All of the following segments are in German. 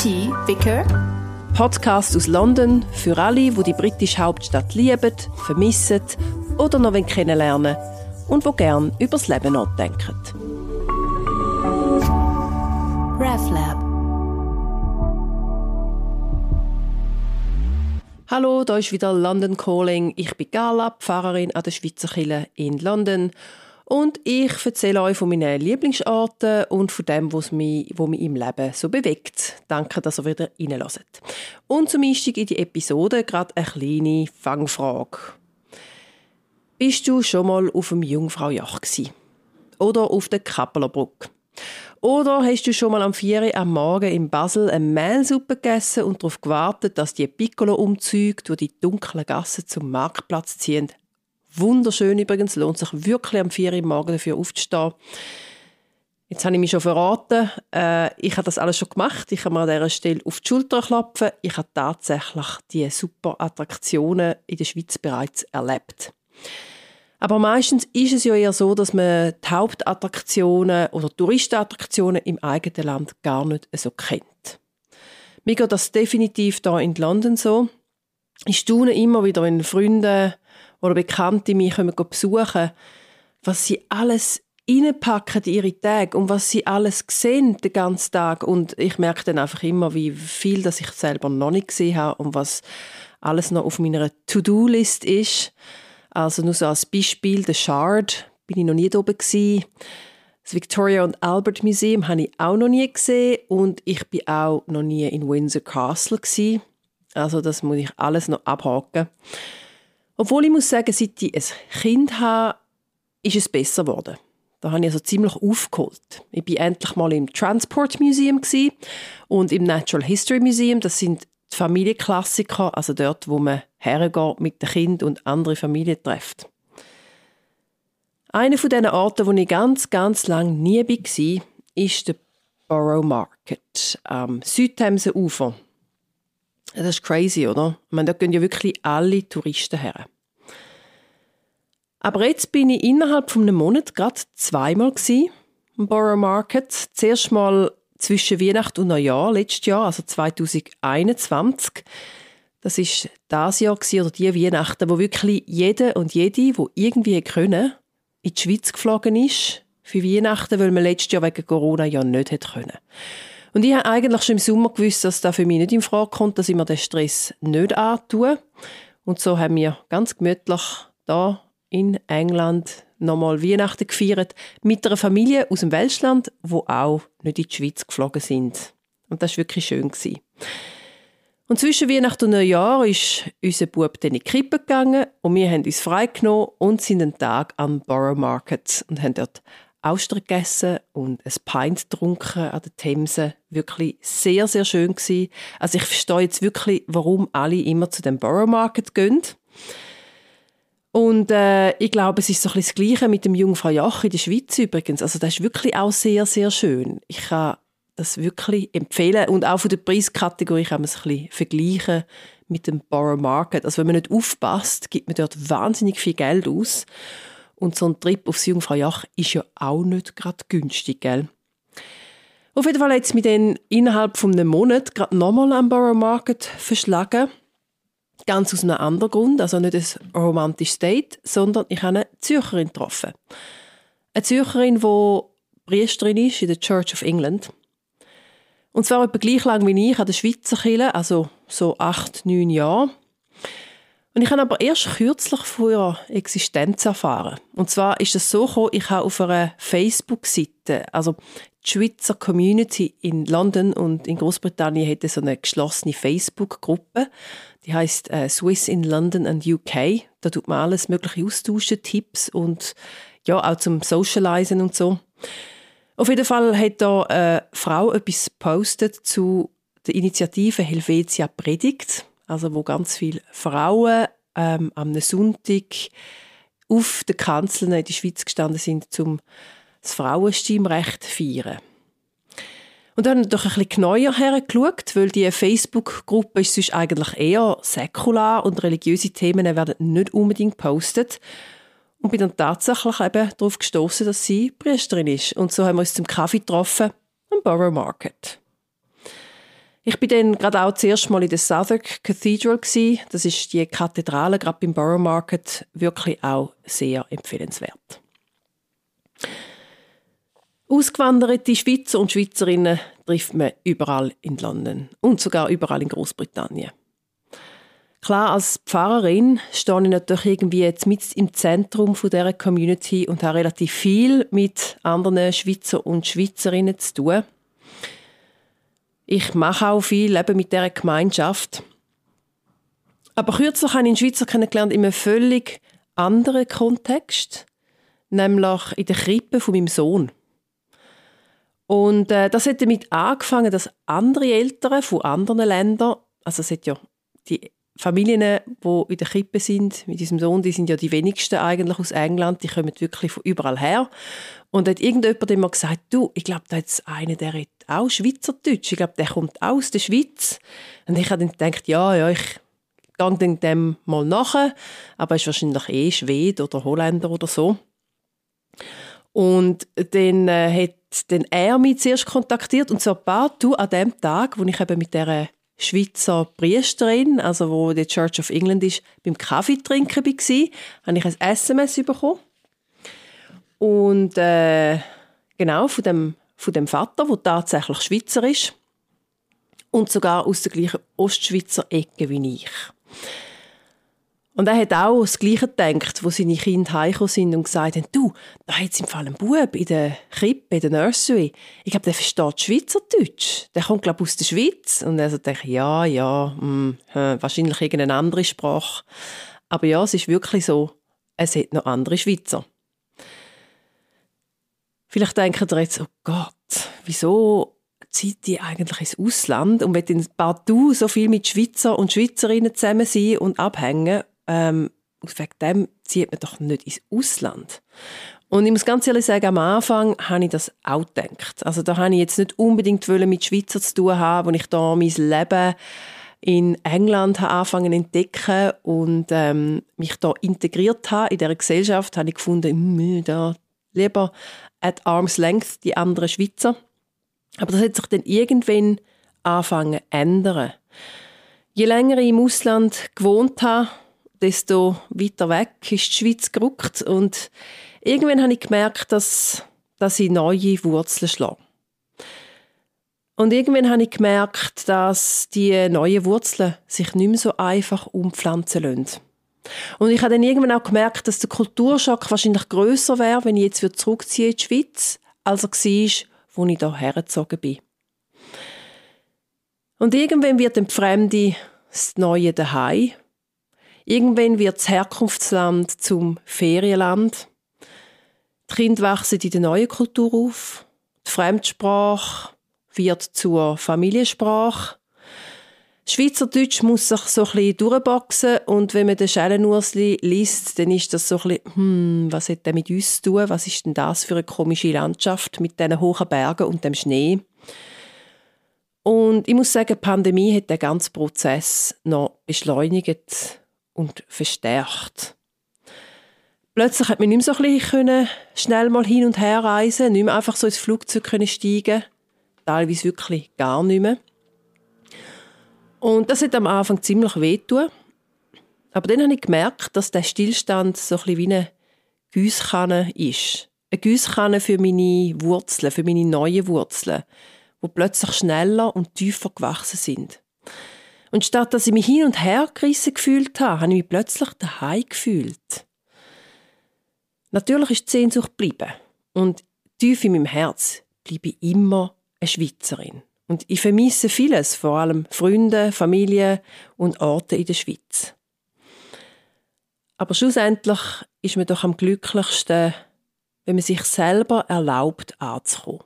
T. Vicker. Podcast aus London für alle, die die britische Hauptstadt lieben, vermissen oder noch kennenlernen und wo gern über das Leben nachdenken. RefLab. Hallo, da ist wieder London Calling. Ich bin Gala, Pfarrerin an der Schweizer Kirche in London und ich erzähle euch von meinen Lieblingsorten und von dem, was mich, was mich im Leben so bewegt. Danke, dass ihr wieder reinlässt. Und zum Einstieg in die Episode gerade eine kleine Fangfrage. Bist du schon mal auf dem Jungfraujoch gsi? Oder auf der Kappelerbrücke? Oder hast du schon mal am 4 am Morgen in Basel eine Mehlsuppe gegessen und darauf gewartet, dass die Piccolo-Umzüge durch die dunklen Gassen zum Marktplatz ziehen, Wunderschön übrigens, lohnt sich wirklich am 4 Uhr morgen dafür aufzustehen. Jetzt habe ich mich schon verraten. Äh, ich habe das alles schon gemacht. Ich habe mir an dieser Stelle auf die Schulter klopfen. Ich habe tatsächlich die super Attraktionen in der Schweiz bereits erlebt. Aber meistens ist es ja eher so, dass man die Hauptattraktionen oder Touristenattraktionen im eigenen Land gar nicht so kennt. Mir geht das definitiv da in London so. Ich staune immer wieder, wenn Freunde oder Bekannte mich kommen besuchen, was sie alles reinpacken in ihre Tage und was sie alles sehen den ganzen Tag. Und ich merke dann einfach immer, wie viel das ich selber noch nicht gesehen habe und was alles noch auf meiner To-Do-List ist. Also nur so als Beispiel, der Shard bin ich noch nie oben gewesen. Das Victoria und Albert Museum habe ich auch noch nie gesehen und ich bin auch noch nie in Windsor Castle gewesen. Also das muss ich alles noch abhaken. Obwohl ich muss sagen, seit ich ein Kind habe, ist es besser geworden. Da habe ich also ziemlich aufgeholt. Ich war endlich mal im Transport Museum und im Natural History Museum. Das sind die Familienklassiker, also dort, wo man hergeht mit dem Kind und andere Familien trifft. Einer von diesen Orten, wo ich ganz, ganz lange nie war, ist der Borough Market am Südthemsenufer. Das ist crazy, oder? Meine, da gehen ja wirklich alle Touristen her. Aber jetzt bin ich innerhalb von einem Monat gerade zweimal im Borough Market. Zuerst mal zwischen Weihnachten und Neujahr letztes Jahr, also 2021. Das ist das Jahr oder die Weihnachten, wo wirklich jeder und jede, wo irgendwie können, in die Schweiz geflogen ist für Weihnachten, weil man letztes Jahr wegen Corona ja nicht hätte können. Und ich habe eigentlich schon im Sommer gewusst, dass das für mich nicht in Frage kommt, dass ich mir den Stress nicht antue. Und so haben wir ganz gemütlich da in England nochmal Weihnachten gefeiert mit einer Familie aus dem Welschland, wo auch nicht in die Schweiz geflogen sind. Und das war wirklich schön. Und zwischen Weihnachten und Neujahr ist unser Bub dann in die Krippe gegangen und wir haben uns freigenommen und sind einen Tag am Borough Market und haben dort Austern gegessen und ein Pint getrunken an der Themse. Wirklich sehr, sehr schön. Also ich verstehe jetzt wirklich, warum alle immer zu dem Borough Market gehen. Und äh, ich glaube, es ist so ein bisschen das Gleiche mit dem Jungfrau Joch in der Schweiz übrigens. Also das ist wirklich auch sehr, sehr schön. Ich kann das wirklich empfehlen. Und auch von der Preiskategorie kann man es ein bisschen vergleichen mit dem Borough Market. Also wenn man nicht aufpasst, gibt man dort wahnsinnig viel Geld aus. Und so ein Trip aufs Jungfrau Joch ist ja auch nicht gerade günstig, gell? Auf jeden Fall hat es mich dann innerhalb von einem Monat gerade nochmal am Borough Market verschlagen. Ganz aus einem anderen Grund, also nicht ein romantisches Date, sondern ich habe eine Zürcherin getroffen. Eine Zürcherin, die Priesterin ist in der Church of England. Und zwar etwa gleich lang wie ich an der Schweizer Kirche, also so acht, neun Jahre. Und ich habe aber erst kürzlich von ihrer Existenz erfahren. Und zwar ist es so gekommen, ich habe auf einer Facebook-Seite, also die Schweizer Community in London und in Großbritannien hat so eine geschlossene Facebook-Gruppe. Die heißt äh, Swiss in London and UK. Da tut man alles mögliche austauschen, Tipps und ja auch zum Socialisen und so. Auf jeden Fall hat da eine Frau etwas gepostet zu der Initiative Helvetia Predigt, also wo ganz viele Frauen ähm, am Sonntag auf den Kanzeln in der Schweiz gestanden sind, um das Frauenstimmrecht feiern. Und dann doch ein bisschen genauer hergeschaut, weil die Facebook-Gruppe ist sonst eigentlich eher säkular und religiöse Themen werden nicht unbedingt gepostet. Und bin dann tatsächlich eben darauf gestoßen, dass sie Priesterin ist. Und so haben wir uns zum Kaffee getroffen am Borough Market. Ich bin dann gerade auch zuerst mal in der Southwark Cathedral gewesen. Das ist die Kathedrale gerade beim Borough Market wirklich auch sehr empfehlenswert. Ausgewanderte Schweizer und Schweizerinnen trifft man überall in London und sogar überall in Großbritannien. Klar, als Pfarrerin stehe ich natürlich irgendwie jetzt mit im Zentrum dieser Community und habe relativ viel mit anderen Schweizer und Schweizerinnen zu tun. Ich mache auch viel eben mit dieser Gemeinschaft. Aber kürzlich habe ich einen Schweizer kennengelernt in einem völlig anderen Kontext, nämlich in der Krippe von meinem Sohn. Und äh, das hat damit angefangen, dass andere Eltern von anderen Ländern, also es hat ja die Familien, die in der Krippe sind, mit diesem Sohn, die sind ja die wenigsten eigentlich aus England, die kommen wirklich von überall her. Und hat irgendjemand immer gesagt, du, ich glaube, da ist einer, der redet auch Schweizerdeutsch. Ich glaube, der kommt aus der Schweiz. Und ich habe dann gedacht, ja, ja, ich gehe dem mal nach, aber er ist wahrscheinlich eh Schwede oder Holländer oder so. Und dann äh, hat dann er mich zuerst kontaktiert und so du an dem Tag, wo ich eben mit der Schweizer Priesterin, also wo die Church of England ist, beim Kaffee trinken war, habe ich ein SMS bekommen. Und äh, genau von dem, von dem Vater, der tatsächlich Schweizer ist und sogar aus der gleichen Ostschweizer Ecke wie ich. Und er hat auch das Gleiche gedacht, wo seine Kinder heimgekommen sind und gesagt haben, du, da hat es im Fall einen Bub in der Krippe, in der Nursery. Ich glaube, der versteht Schweizerdeutsch. Der kommt, glaube ich, aus der Schweiz. Und er dachte, ja, ja, mh, hm, wahrscheinlich irgendeine andere Sprache. Aber ja, es ist wirklich so, es hat noch andere Schweizer. Vielleicht denken ihr jetzt, oh Gott, wieso zieht die eigentlich ins Ausland und wird in partout so viel mit Schweizer und Schweizerinnen zusammen sein und abhängen ähm, wegen dem zieht man doch nicht ins Ausland. Und ich muss ganz ehrlich sagen, am Anfang habe ich das auch gedacht. Also da habe ich jetzt nicht unbedingt mit Schweizer zu tun haben, wo ich da mein Leben in England habe angefangen zu entdecken und ähm, mich da integriert habe in dieser Gesellschaft, habe ich gefunden, mh, da lieber at arm's length die anderen Schweizer. Aber das hat sich dann irgendwann angefangen zu ändern. Je länger ich im Ausland gewohnt habe, desto weiter weg ist die Schweiz gerückt. Und irgendwann habe ich gemerkt, dass, dass ich neue Wurzeln schlage. Und irgendwann habe ich gemerkt, dass die neuen Wurzeln sich nicht mehr so einfach umpflanzen lassen. Und ich habe dann irgendwann auch gemerkt, dass der Kulturschock wahrscheinlich größer wäre, wenn ich jetzt zurückziehe in die Schweiz, als er war, wo ich da hergezogen bin. Und irgendwann wird dem Fremde das neue Daheim Irgendwann wird das Herkunftsland zum Ferienland. Die Kinder wachsen in der neuen Kultur auf. Die Fremdsprache wird zur Familiensprache. Schweizerdeutsch muss sich so ein bisschen durchboxen und wenn man den Schellenursli liest, dann ist das so ein bisschen, hm, was hat der mit uns zu tun? Was ist denn das für eine komische Landschaft mit diesen hohen Bergen und dem Schnee? Und ich muss sagen, die Pandemie hat den ganzen Prozess noch beschleunigt und verstärkt. Plötzlich hat man nicht mehr so ein bisschen schnell mal hin und her reisen, nicht mehr einfach so ins Flugzeug können steigen, teilweise wirklich gar nicht mehr. Und das hat am Anfang ziemlich wehgetan. Aber dann habe ich gemerkt, dass der Stillstand so ein wie eine Gießkanne ist. Eine Gießkanne für meine Wurzeln, für meine neuen Wurzeln, die plötzlich schneller und tiefer gewachsen sind. Und statt dass ich mich hin und her gerissen gefühlt habe, habe ich mich plötzlich daheim gefühlt. Natürlich ist die Sehnsucht geblieben. Und tief in meinem Herz bleibe ich immer eine Schweizerin. Und ich vermisse vieles, vor allem Freunde, Familie und Orte in der Schweiz. Aber schlussendlich ist man doch am glücklichsten, wenn man sich selber erlaubt anzukommen.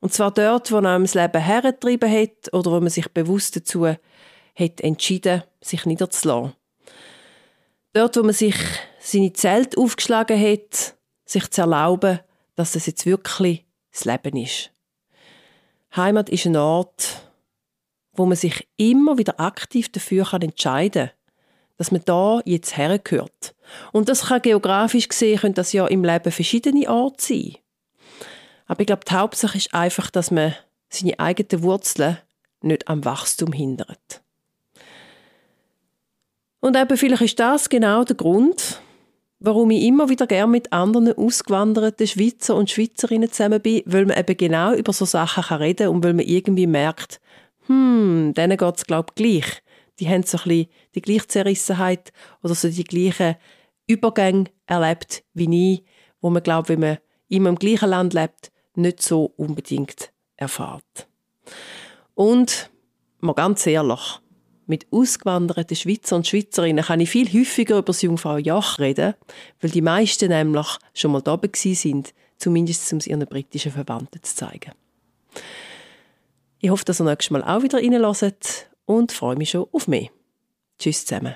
Und zwar dort, wo einem das Leben hergetrieben hat oder wo man sich bewusst dazu hat entschieden, sich niederzulassen. Dort, wo man sich seine Zelt aufgeschlagen hat, sich zu erlauben, dass es jetzt wirklich das Leben ist. Heimat ist ein Ort, wo man sich immer wieder aktiv dafür entscheiden kann, dass man da jetzt hergehört. Und das kann geografisch gesehen, können das ja im Leben verschiedene Orte sein. Aber ich glaube, die Hauptsache ist einfach, dass man seine eigenen Wurzeln nicht am Wachstum hindert. Und eben vielleicht ist das genau der Grund, warum ich immer wieder gerne mit anderen ausgewanderten Schweizer und Schweizerinnen zusammen bin, weil man eben genau über so Sachen reden kann und weil man irgendwie merkt, hm, denen geht es glaube ich gleich. Die haben so ein bisschen die gleiche Zerrissenheit oder so die gleichen Übergänge erlebt wie ich, wo man glaubt, wenn man immer im gleichen Land lebt, nicht so unbedingt erfahrt. Und mal ganz ehrlich, mit ausgewanderten Schweizer und Schweizerinnen kann ich viel häufiger über das Jungfrau Joch reden, weil die meisten nämlich schon mal da sind, zumindest um es ihren britischen Verwandten zu zeigen. Ich hoffe, dass ihr nächstes Mal auch wieder reinlässt und freue mich schon auf mehr. Tschüss zusammen.